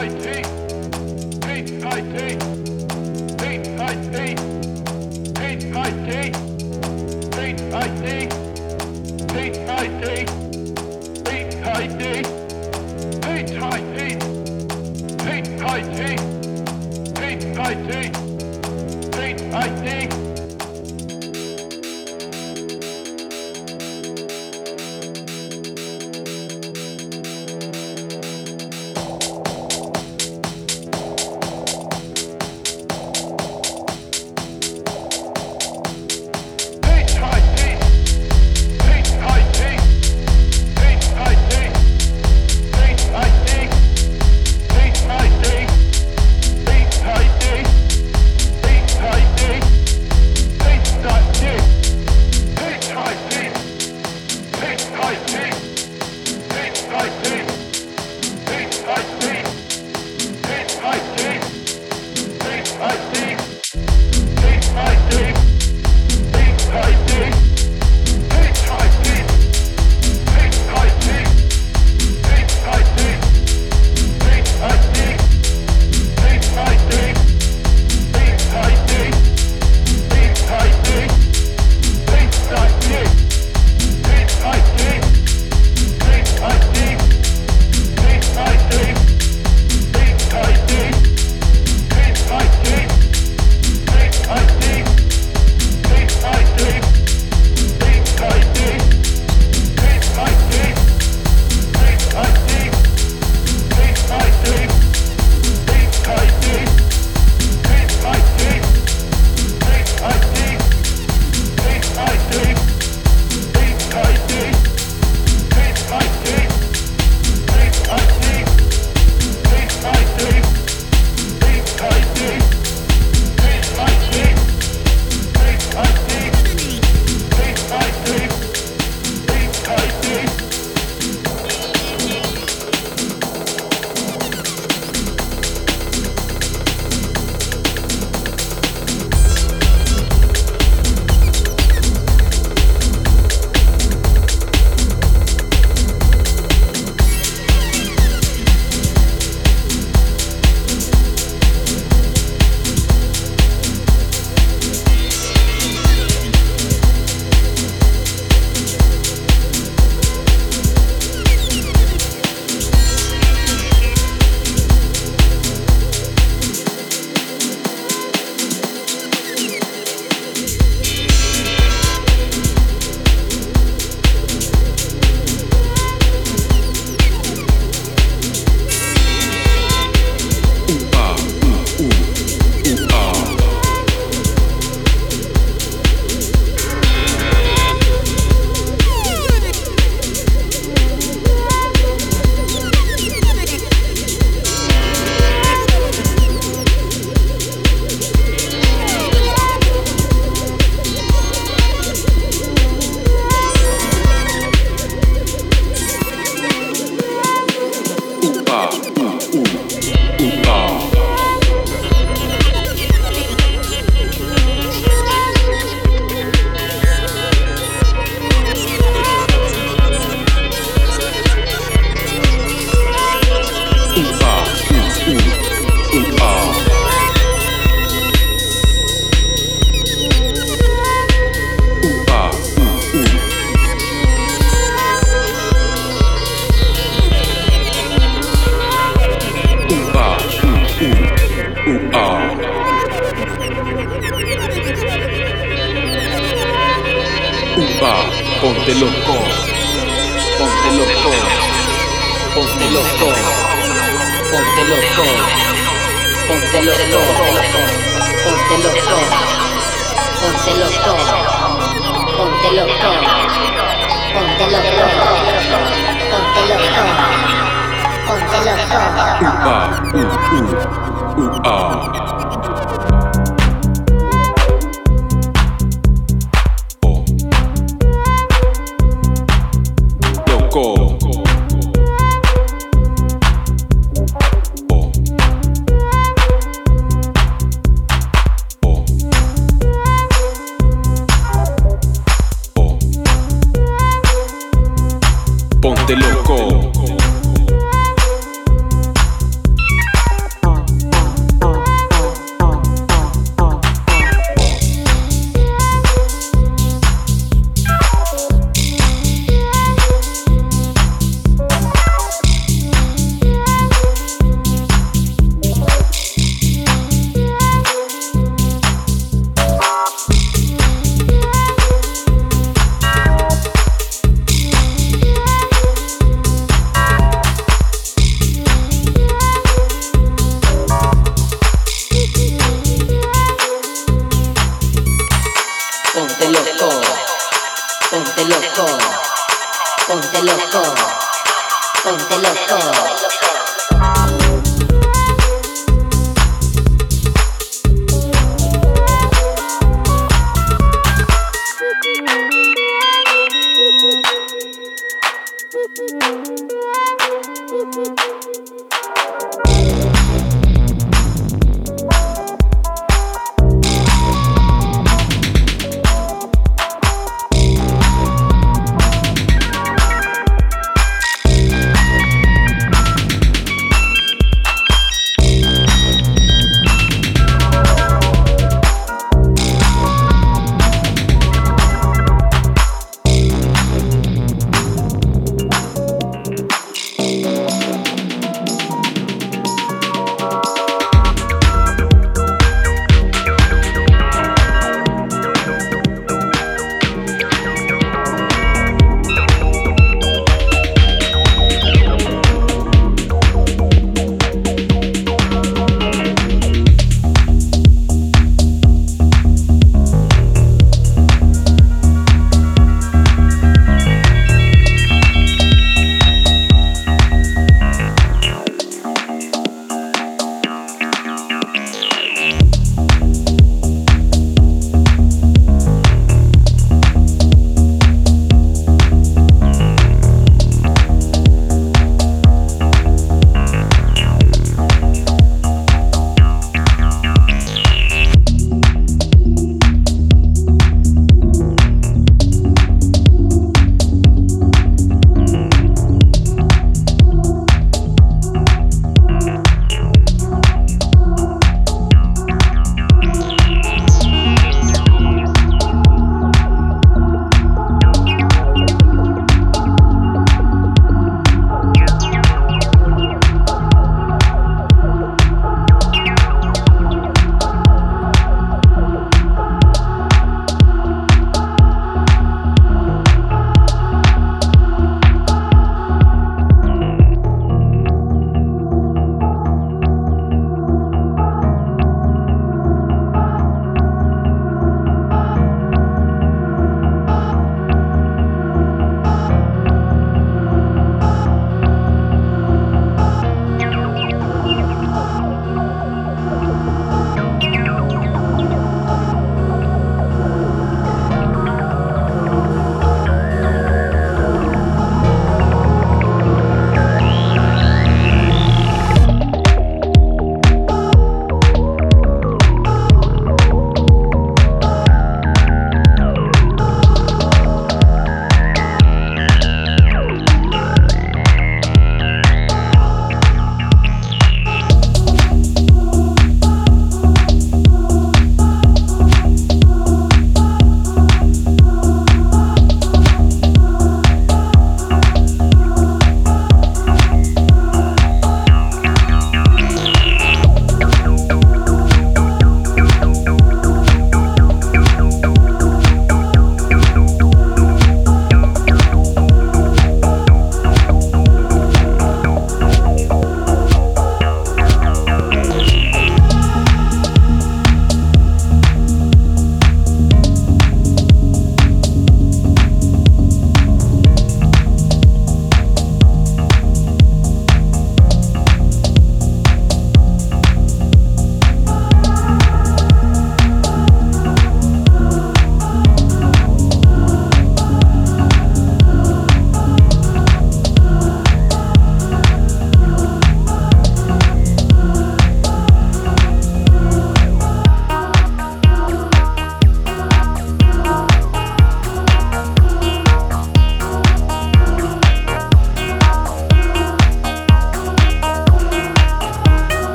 fight think. Póntelo todo. Póntelo todo. Póntelo todo. Póntelo todo. Póntelo todo. Póntelo todo. Póntelo todo. Uh, uh, uh, uh, uh. Ponte loco. Ponte loco.